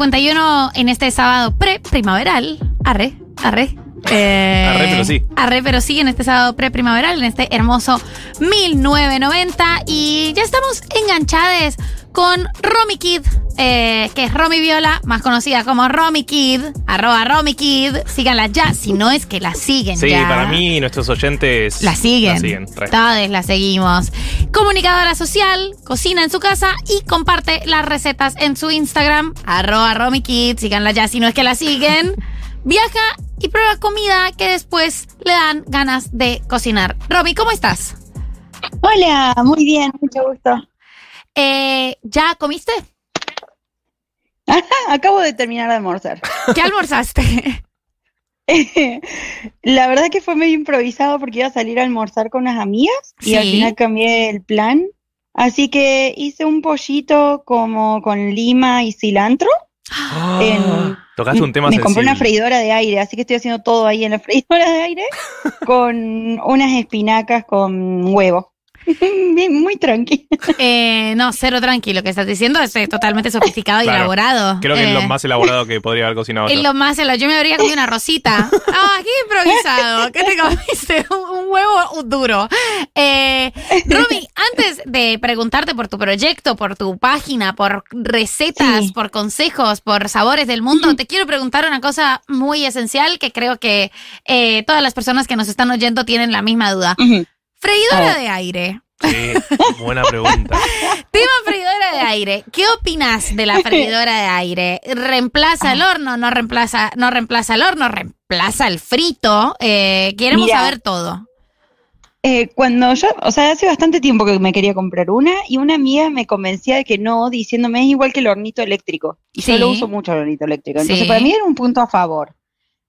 9.51 en este sábado pre-primaveral. Arre, arre. Eh, Arre, pero sí. Arre, pero sí, en este sábado pre-primaveral, en este hermoso 1990. Y ya estamos enganchados con Romy Kid, eh, que es Romy Viola, más conocida como Romy Kid, arroba Romy Kid. Síganla ya, si no es que la siguen Sí, ya. para mí nuestros oyentes La siguen. La siguen. Todos la seguimos. Comunicadora social, cocina en su casa y comparte las recetas en su Instagram, arroba RomyKid, síganla ya si no es que la siguen. Viaja y prueba comida que después le dan ganas de cocinar. Romy, ¿cómo estás? Hola, muy bien, mucho gusto. Eh, ¿Ya comiste? Acabo de terminar de almorzar. ¿Qué almorzaste? La verdad que fue medio improvisado porque iba a salir a almorzar con unas amigas y al final cambié el plan. Así que hice un pollito como con lima y cilantro. Ah, En- Tocaste un tema Me compré una freidora de aire, así que estoy haciendo todo ahí en la freidora de aire con unas espinacas con huevo. Bien, muy tranquilo. Eh, no, cero tranquilo. Lo que estás diciendo es eh, totalmente sofisticado y Claro. elaborado. Creo que es Eh, lo más elaborado que podría haber cocinado Es yo. lo más, yo me habría comido una rosita. Ah, qué improvisado. ¿Qué te comiste? Un, un huevo duro. Eh, Romy, antes de preguntarte por tu proyecto, por tu página, por recetas, Sí. por consejos, por sabores del mundo, te quiero preguntar una cosa muy esencial que creo que eh, todas las personas que nos están oyendo tienen la misma duda. Freidora ver. de aire. Sí, buena pregunta. Tema freidora de aire. ¿Qué opinas de la freidora de aire? ¿Reemplaza el horno? ¿No reemplaza, no reemplaza el horno? ¿Reemplaza el frito? Eh, queremos Mira. saber todo. Eh, cuando yo, o sea, hace bastante tiempo que me quería comprar una y una amiga me convencía de que no, diciéndome es igual que el hornito eléctrico. Y Sí. yo lo uso mucho el hornito eléctrico. Entonces, Sí. para mí era un punto a favor.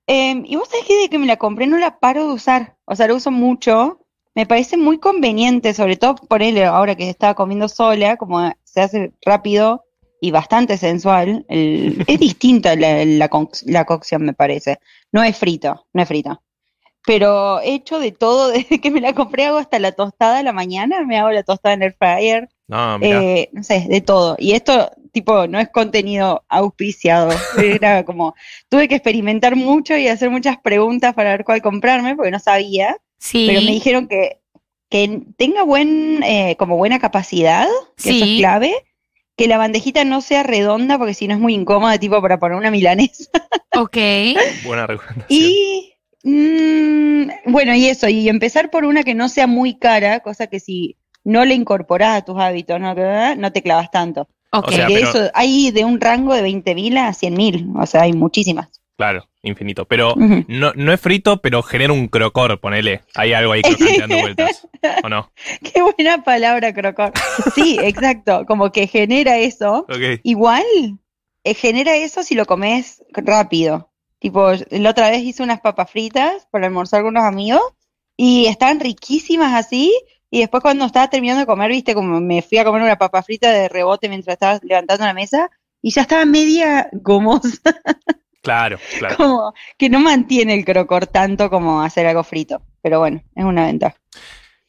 Eh, y vos sabés que desde que me la compré no la paro de usar. O sea, la uso mucho. Me parece muy conveniente, sobre todo ponerle ahora que estaba comiendo sola, como se hace rápido y bastante sensual. El- es distinta la, la conc- la cocción, me parece. No es frito, no es frito. Pero he hecho de todo desde que me la compré, hago hasta la tostada a la mañana, me hago la tostada en el fryer, No, eh, no sé, de todo. Y esto, tipo, no es contenido auspiciado. Era como, tuve que experimentar mucho y hacer muchas preguntas para ver cuál comprarme, porque no sabía. Sí. Pero me dijeron que, que tenga buen, eh, como buena capacidad, que eso es clave. Que la bandejita no sea redonda, porque si no es muy incómoda, tipo para poner una milanesa. Ok. buena recomendación. Y mm, bueno, y eso, y empezar por una que no sea muy cara, cosa que si no le incorporás a tus hábitos, no, no te clavas tanto. Ok. O sea, Porque pero- eso, hay de un rango de 20.000 a 100.000, o sea, hay muchísimas. Claro, infinito. Pero no, no es frito, pero genera un crocor, ponele. Hay algo ahí crocante dando vueltas. ¿O no? Qué buena palabra, crocor. Sí, exacto, como que genera eso. Igual, eh, genera eso si lo comes rápido. Tipo, la otra vez hice unas papas fritas para almorzar con unos amigos y estaban riquísimas así. Y después cuando estaba terminando de comer, viste, como me fui a comer una papa frita de rebote mientras estaba levantando la mesa y ya estaba media gomosa, Claro, claro. como que no mantiene el crocor tanto como hacer algo frito. Pero bueno, es una ventaja.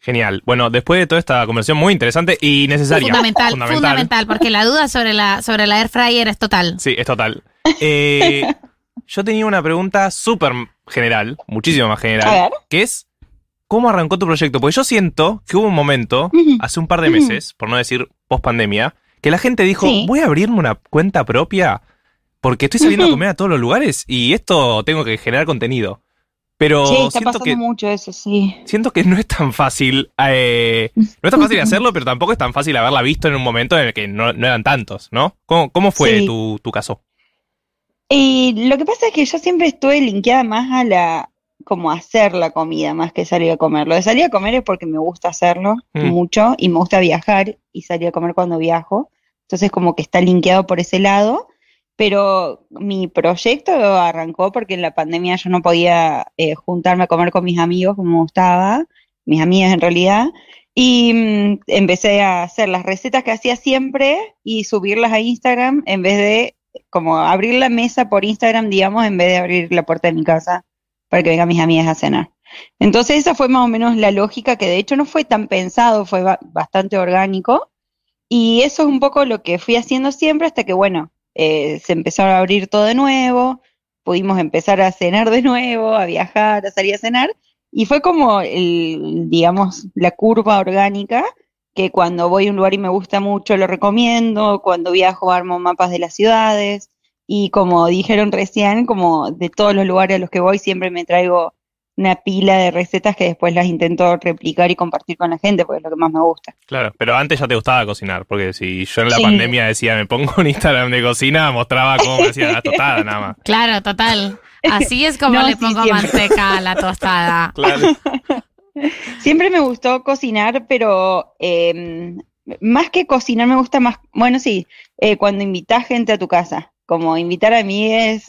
Genial. Bueno, después de toda esta conversación muy interesante y necesaria. Fundamental, fundamental, porque la duda sobre la, sobre la air fryer es total. Sí, es total. Eh, yo tenía una pregunta súper general, muchísimo más A general, ver. que es, ¿cómo arrancó tu proyecto? Porque yo siento que hubo un momento, hace un par de meses, por no decir post pandemia, que la gente dijo, Sí. voy a abrirme una cuenta propia porque estoy saliendo a comer a todos los lugares y esto tengo que generar contenido. Pero Sí, está siento pasando que mucho eso, sí. siento que no es tan fácil, eh, no es tan fácil hacerlo, pero tampoco es tan fácil haberla visto en un momento en el que no, no eran tantos, ¿no? ¿Cómo, cómo fue Sí. tu, tu caso? Y lo que pasa es que yo siempre estuve linkeada más a la, como hacer la comida, más que salir a comer. Lo de salir a comer es porque me gusta hacerlo Mm. mucho y me gusta viajar y salir a comer cuando viajo. Entonces como que está linkeado por ese lado. Pero mi proyecto arrancó porque en la pandemia yo no podía eh, juntarme a comer con mis amigos como gustaba, mis amigas en realidad. Y mm, empecé a hacer las recetas que hacía siempre y subirlas a Instagram en vez de como abrir la mesa por Instagram, digamos, en vez de abrir la puerta de mi casa para que vengan mis amigas a cenar. Entonces esa fue más o menos la lógica, que de hecho no fue tan pensado, fue ba- bastante orgánico. Y eso es un poco lo que fui haciendo siempre hasta que, bueno, eh, se empezó a abrir todo de nuevo, pudimos empezar a cenar de nuevo, a viajar, a salir a cenar, y fue como, el, digamos, la curva orgánica que cuando voy a un lugar y me gusta mucho lo recomiendo, cuando viajo armo mapas de las ciudades, y como dijeron recién, como de todos los lugares a los que voy siempre me traigo una pila de recetas que después las intento replicar y compartir con la gente, porque es lo que más me gusta. Claro, pero antes ya te gustaba cocinar, porque si yo en la Sí. pandemia decía me pongo un Instagram de cocina, mostraba cómo me hacía la tostada nada más. Claro, total. Así es como No, le sí, pongo siempre. manteca a la tostada. Claro. Siempre me gustó cocinar, pero eh, más que cocinar me gusta más, bueno, sí, eh, cuando invitas gente a tu casa, como invitar a mí es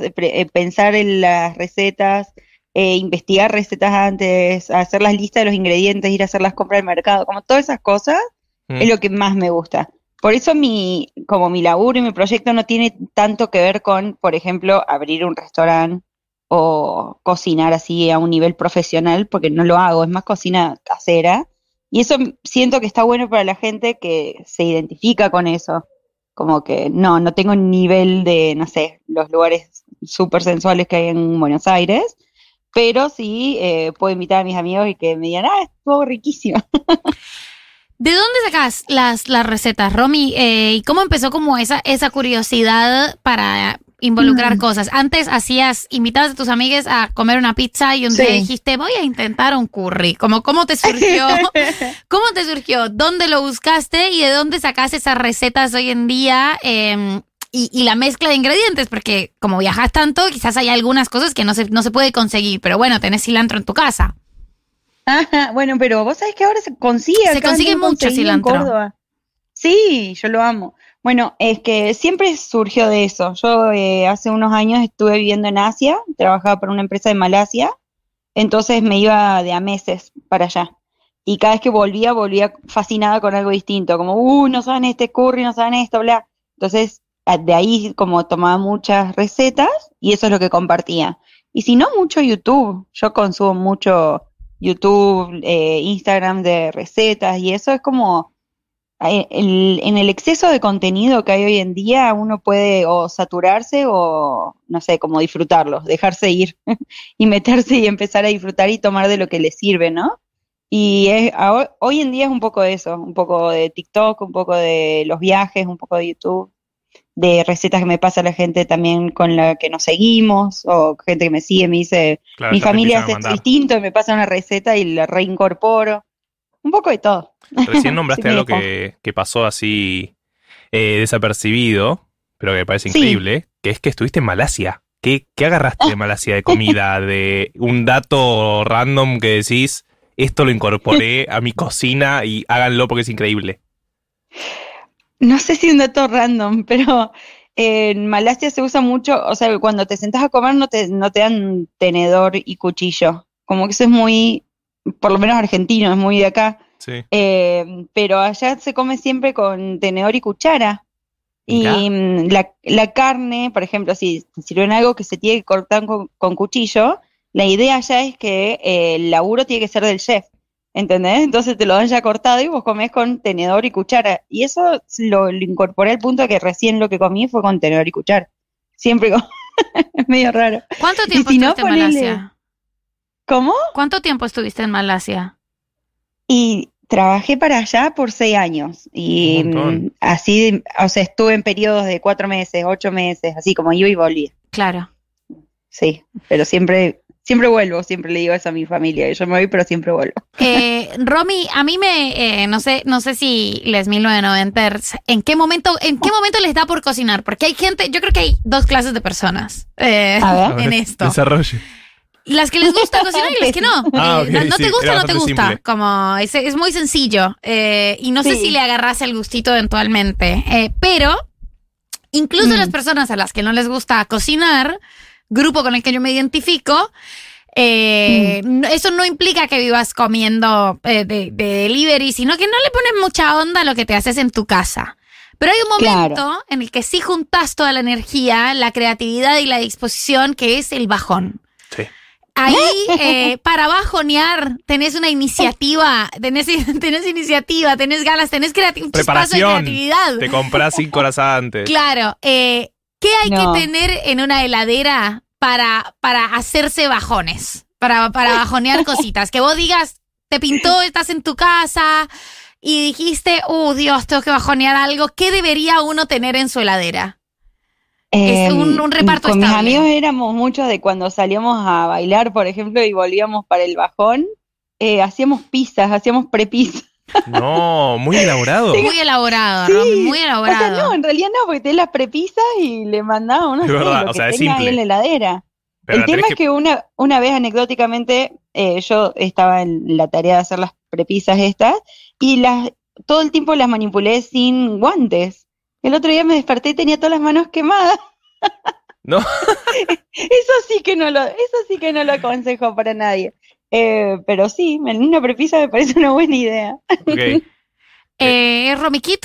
pensar en las recetas, eh, investigar recetas antes, hacer las listas de los ingredientes, ir a hacer las compras del mercado, como todas esas cosas Mm. es lo que más me gusta. Por eso mi, como mi laburo y mi proyecto no tiene tanto que ver con, por ejemplo, abrir un restaurante o cocinar así a un nivel profesional, porque no lo hago, es más cocina casera. Y eso siento que está bueno para la gente que se identifica con eso. Como que no, no tengo nivel de, no sé, los lugares súper sensuales que hay en Buenos Aires, pero sí eh, puedo invitar a mis amigos y que me digan, ah, estuvo riquísimo. ¿De dónde sacas las, las recetas, Romy? Eh, ¿Y cómo empezó como esa, esa curiosidad para involucrar Mm. cosas? Antes hacías, invitabas a tus amigas a comer una pizza y un día dijiste, voy a intentar un curry. Como, ¿Cómo te surgió? ¿Cómo te surgió? ¿Dónde lo buscaste y de dónde sacaste esas recetas hoy en día? Eh, y, y la mezcla de ingredientes, porque como viajas tanto, quizás hay algunas cosas que no se, no se puede conseguir, pero bueno, tenés cilantro en tu casa. Ajá, bueno, pero vos sabés que ahora se consigue. Se consigue mucho en cilantro. Córdoba. Sí, yo lo amo. Bueno, es que siempre surgió de eso. Yo eh, hace unos años estuve viviendo en Asia, trabajaba para una empresa de Malasia, entonces me iba de a meses para allá. Y cada vez que volvía, volvía fascinada con algo distinto, como, uh, no saben este curry, no saben esto, bla. Entonces, de ahí como tomaba muchas recetas y eso es lo que compartía. Y si no, mucho YouTube. Yo consumo mucho YouTube, eh, Instagram de recetas y eso es como eh, el- en el exceso de contenido que hay hoy en día uno puede o saturarse o no sé, como disfrutarlo, dejarse ir y meterse y empezar a disfrutar y tomar de lo que le sirve, ¿no? Y es, hoy en día es un poco eso, un poco de TikTok, un poco de los viajes, un poco de YouTube, de recetas que me pasa la gente también con la que nos seguimos o gente que me sigue me dice, Claro, mi familia hace esto mandar. distinto y me pasa una receta y la reincorporo. Un poco de todo. Recién nombraste Sí, algo que, que pasó así eh, desapercibido, pero que me parece Sí. increíble, que es que estuviste en Malasia. ¿Qué, qué agarraste de Malasia de comida? De un dato random que decís, esto lo incorporé a mi cocina y háganlo porque es increíble. No sé si un dato random, pero en Malasia se usa mucho, o sea, cuando te sentás a comer no te, no te dan tenedor y cuchillo. Como que eso es muy, por lo menos argentino, es muy de acá. Sí. Eh, pero allá se come siempre con tenedor y cuchara. Y mm, la, la carne, por ejemplo, si sirven algo que se tiene que cortar con, con cuchillo, la idea allá es que eh, el laburo tiene que ser del chef. ¿Entendés? Entonces te lo dan ya cortado y vos comés con tenedor y cuchara. Y eso lo, lo incorporé al punto de que recién lo que comí fue con tenedor y cuchara. Siempre con... es medio raro. ¿Cuánto tiempo si no, estuviste en Malasia? ¿Cómo? ¿Cuánto tiempo estuviste en Malasia? Y trabajé para allá por seis años. Y mm, así, o sea, estuve en periodos de cuatro meses, ocho meses, así como iba y volvía. Claro. Sí, pero siempre, siempre vuelvo, siempre le digo eso a mi familia. Yo me voy, pero siempre vuelvo. Eh, Romy, a mí me, eh, no sé, no sé si les 1990ers, ¿en qué momento, en qué momento les da por cocinar? Porque hay gente, yo creo que hay dos clases de personas eh, A ver. En esto. Desarrolle. Las que les gusta cocinar y las que no. Ah, Eh, no, no sí, te gusta, no te gusta. simple. Como es, es muy sencillo. Eh, y no sé si le agarras el gustito eventualmente. Eh, pero incluso Mm. las personas a las que no les gusta cocinar, grupo con el que yo me identifico, eh, Mm. eso no implica que vivas comiendo eh, de, de delivery, sino que no le pones mucha onda a lo que te haces en tu casa. Pero hay un momento Claro. en el que sí juntas toda la energía, la creatividad y la disposición, que es el bajón. Sí. Ahí, eh, para bajonear, tenés una iniciativa, tenés, tenés iniciativa, tenés ganas, tenés creati- un chispazo de Preparación. creatividad. Te compras cinco horas antes. Claro, eh, ¿Qué hay No. que tener en una heladera para, para hacerse bajones? Para, para bajonear cositas. Que vos digas, te pintó, estás en tu casa y dijiste, uh, Dios, tengo que bajonear algo. ¿Qué debería uno tener en su heladera? Es Eh, un- un reparto Con mis estable. amigos éramos muchos de cuando salíamos a bailar, por ejemplo, y volvíamos para el bajón, eh, hacíamos pizzas, hacíamos prepizzas. No, muy elaborado. Muy elaborado, Sí. Romy, muy O sea, elaborado. no, en realidad no, porque tenés las prepisas y le Es sé, verdad, lo o que sea, es tenga ahí en la heladera. Pero el tema es que una, una vez anecdóticamente eh, yo estaba en la tarea de hacer las prepisas estas y las todo el tiempo las manipulé sin guantes. El otro día me desperté y tenía todas las manos quemadas. No. Eso sí que no lo, eso sí que no lo aconsejo para nadie. Eh, pero sí, en una prepisa me parece una buena idea. Ok. Eh, es Romy Kid,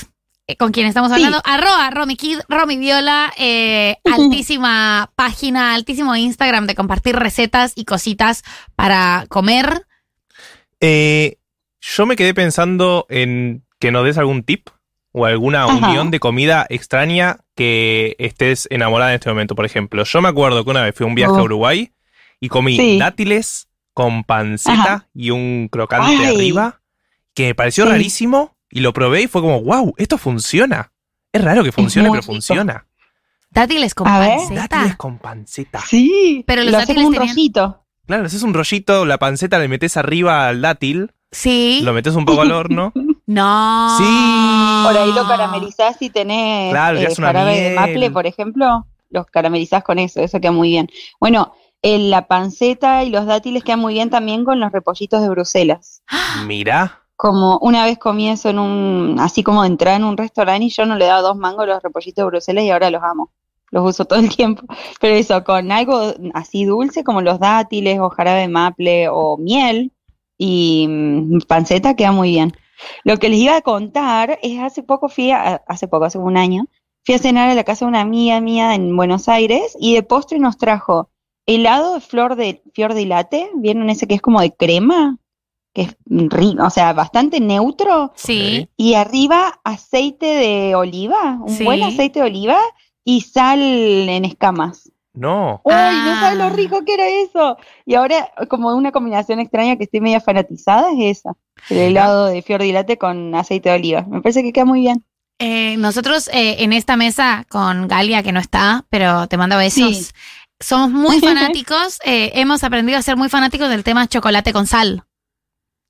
eh, con quien estamos Sí. hablando. Arroba Romy Kid, Romy Viola, eh, altísima página, altísimo Instagram de compartir recetas y cositas para comer. Eh, yo me quedé pensando en que nos des algún tip o alguna Ajá. unión de comida extraña que estés enamorada en este momento. Por ejemplo, yo me acuerdo que una vez fui a un viaje Oh. a Uruguay y comí Sí. dátiles con panceta Ajá. y un crocante Ay. arriba que me pareció Sí. rarísimo y lo probé y fue como, wow, esto funciona. Es raro que funcione, pero rico. funciona. Dátiles con A ver. panceta. Dátiles con panceta. Sí, Pero los lo haces dátiles un tenían- rollito. Claro, haces un rollito, la panceta le metes arriba al dátil, Sí. lo metes un poco al horno. No. Sí. Por ahí lo caramelizás y tenés Claro, eh, jarabe de maple, por ejemplo, los caramelizás con eso, eso queda muy bien. Bueno, eh, la panceta y los dátiles quedan muy bien también con los repollitos de Bruselas. Mirá. Como una vez comí eso en un, así como de entrar en un restaurante y yo no le daba dos mangos a los repollitos de Bruselas y ahora los amo. Los uso todo el tiempo. Pero eso, con algo así dulce como los dátiles o jarabe de maple o miel y mm, panceta queda muy bien. Lo que les iba a contar es hace poco fui a, hace poco, hace un año, fui a cenar a la casa de una amiga mía en Buenos Aires y de postre nos trajo helado de flor de fior de latte, ¿vieron ese que es como de crema? Que es rico, o sea, bastante neutro Sí. y arriba aceite de oliva, un Sí. buen aceite de oliva y sal en escamas. No. ¡Uy, no sabes Ah. lo rico que era eso! Y ahora, como una combinación extraña que estoy media fanatizada, es esa. El helado de fior di latte con aceite de oliva. Me parece que queda muy bien. Eh, nosotros eh, en esta mesa con Galia, que no está, pero te mando besos, Sí. Somos muy fanáticos. eh, hemos aprendido a ser muy fanáticos del tema chocolate con sal.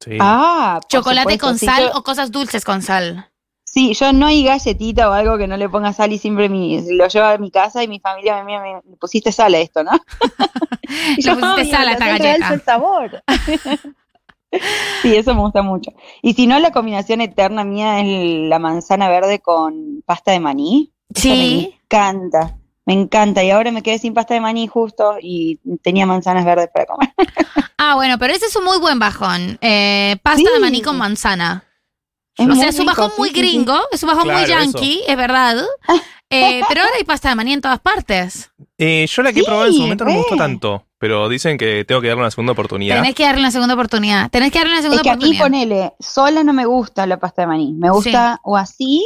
Sí. Ah, por Chocolate supuesto, con sí, sal yo- o cosas dulces con sal. Sí, yo no hay galletita o algo que no le ponga sal y siempre mi, lo llevo a mi casa y mi familia me mira, me, le pusiste sal a esto, ¿no? Y Le pusiste "Ay, sal a esta galleta". el sabor. sí, eso me gusta mucho. Y si no, la combinación eterna mía es la manzana verde con pasta de maní. Sí. Me encanta, me encanta. Y ahora me quedé sin pasta de maní justo y tenía manzanas verdes para comer. Ah, bueno, pero ese es un muy buen bajón. Eh, pasta Sí. de maní con manzana. Es o sea, es un bajón sí, muy sí, sí. gringo, es un bajón muy yankee, es verdad. Eh, pero ahora hay pasta de maní en todas partes. Eh, yo la que he probado en su momento no me gustó tanto, pero dicen que tengo que darle una segunda oportunidad. Tenés que darle una segunda oportunidad. Tenés que darle una Es segunda que a mí, oportunidad. ponele, sola no me gusta la pasta de maní. Me gusta o así,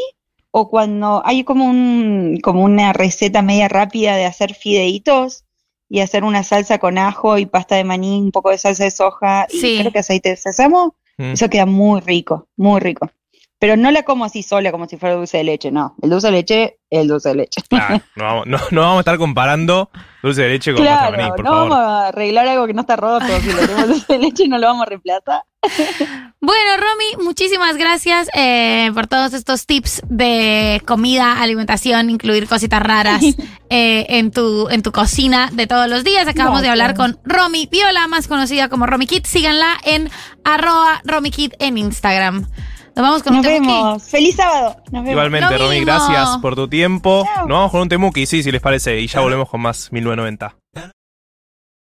o cuando hay como un, como una receta media rápida de hacer fideitos y hacer una salsa con ajo y pasta de maní, un poco de salsa de soja y Sí. creo que aceite de sésamo. Mm. Eso queda muy rico, muy rico. Pero no la como así sola, como si fuera dulce de leche, no. El dulce de leche, el dulce de leche. Claro, no, vamos, no, no vamos a estar comparando dulce de leche con pasta de Claro, maní, por no favor. vamos a arreglar algo que no está roto. Si le tenemos dulce de leche, no lo vamos a reemplazar. Bueno, Romy, muchísimas gracias eh, por todos estos tips de comida, alimentación, incluir cositas raras eh, en, tu, en tu cocina de todos los días. Acabamos de hablar con Romy Viola, más conocida como Romy Kid. Síganla en arroba Romy Kid en Instagram. Nos vamos con Nos un temuki. vemos. Feliz sábado. Nos vemos. Igualmente, Romy, gracias por tu tiempo. Chao. Nos vamos con un temuki, sí, si les parece, y ya volvemos con más 1990.